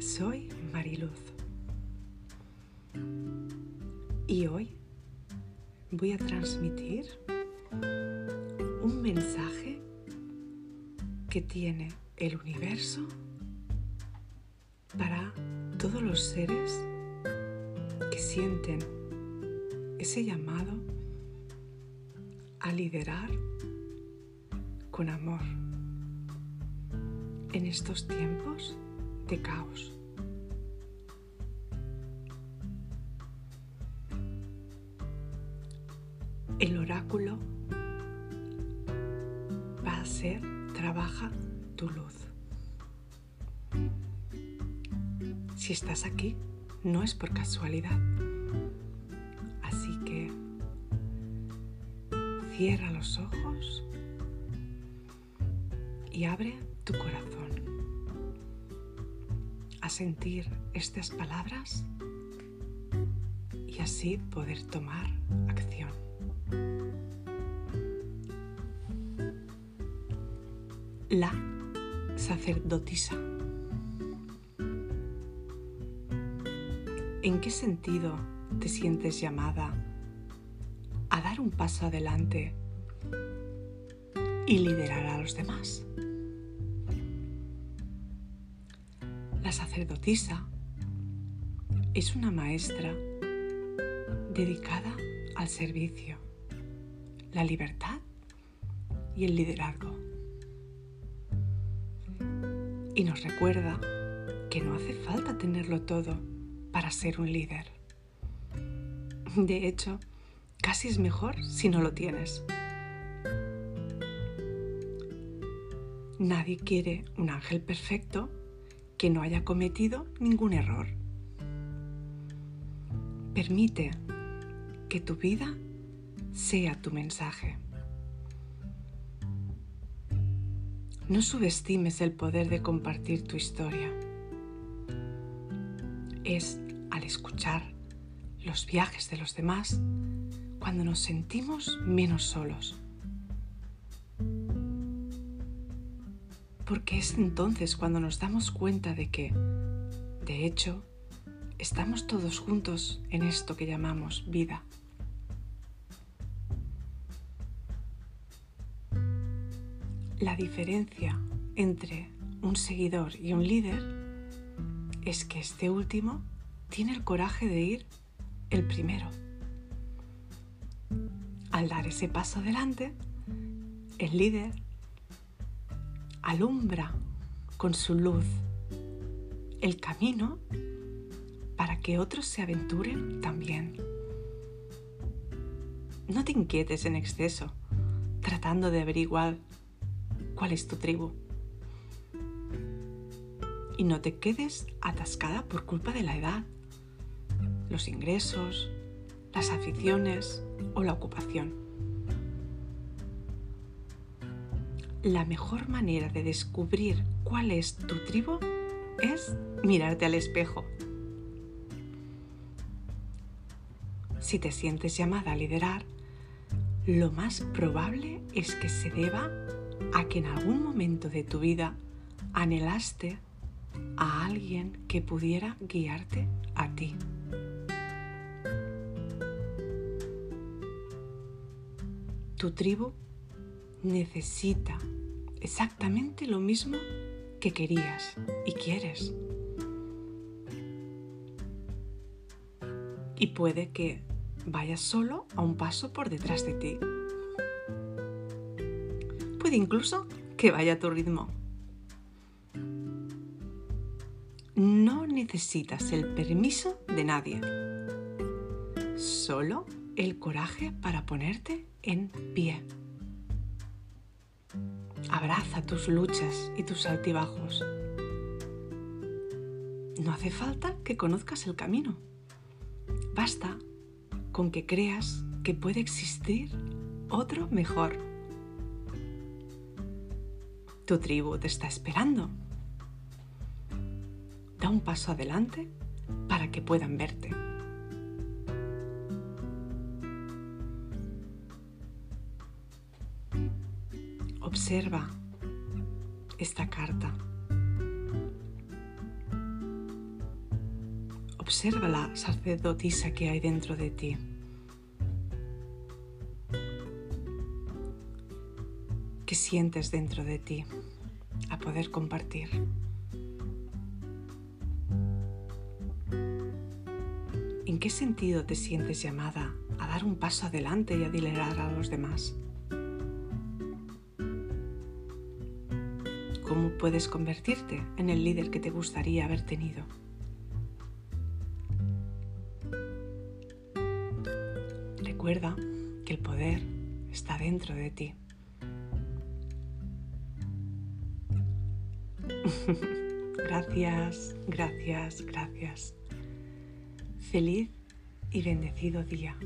Soy Mariluz. Y hoy voy a transmitir un mensaje que tiene el universo para todos los seres que sienten ese llamado a liderar con amor en estos tiempos de caos. El oráculo va a ser trabaja tu luz. Si estás aquí, no es por casualidad. Así que cierra los ojos y abre tu corazón a sentir estas palabras y así poder tomar acción. La sacerdotisa. ¿En qué sentido te sientes llamada a dar un paso adelante y liderar a los demás? La sacerdotisa es una maestra dedicada al servicio, la libertad y el liderazgo. Y nos recuerda que no hace falta tenerlo todo para ser un líder. De hecho, casi es mejor si no lo tienes. Nadie quiere un ángel perfecto que no haya cometido ningún error. Permite que tu vida sea tu mensaje. No subestimes el poder de compartir tu historia. Es al escuchar los viajes de los demás cuando nos sentimos menos solos. Porque es entonces cuando nos damos cuenta de que, de hecho, estamos todos juntos en esto que llamamos vida. La diferencia entre un seguidor y un líder es que este último tiene el coraje de ir el primero. Al dar ese paso adelante, el líder alumbra con su luz el camino para que otros se aventuren también. No te inquietes en exceso tratando de averiguar cuál es tu tribu. Y no te quedes atascada por culpa de la edad, los ingresos, las aficiones o la ocupación. La mejor manera de descubrir cuál es tu tribu es mirarte al espejo. Si te sientes llamada a liderar, lo más probable es que se deba a que en algún momento de tu vida anhelaste a alguien que pudiera guiarte a ti. Tu tribu necesita exactamente lo mismo que querías y quieres. Y puede que vayas solo a un paso por detrás de ti. Puede incluso que vaya a tu ritmo. No necesitas el permiso de nadie, solo el coraje para ponerte en pie. Abraza tus luchas y tus altibajos. No hace falta que conozcas el camino. Basta con que creas que puede existir otro mejor. Tu tribu te está esperando. Da un paso adelante para que puedan verte. Observa esta carta. Observa la sacerdotisa que hay dentro de ti. ¿Qué sientes dentro de ti a poder compartir? ¿En qué sentido te sientes llamada a dar un paso adelante y a liderar a los demás? ¿Cómo puedes convertirte en el líder que te gustaría haber tenido? Recuerda que el poder está dentro de ti. gracias, gracias, gracias. Feliz y bendecido día.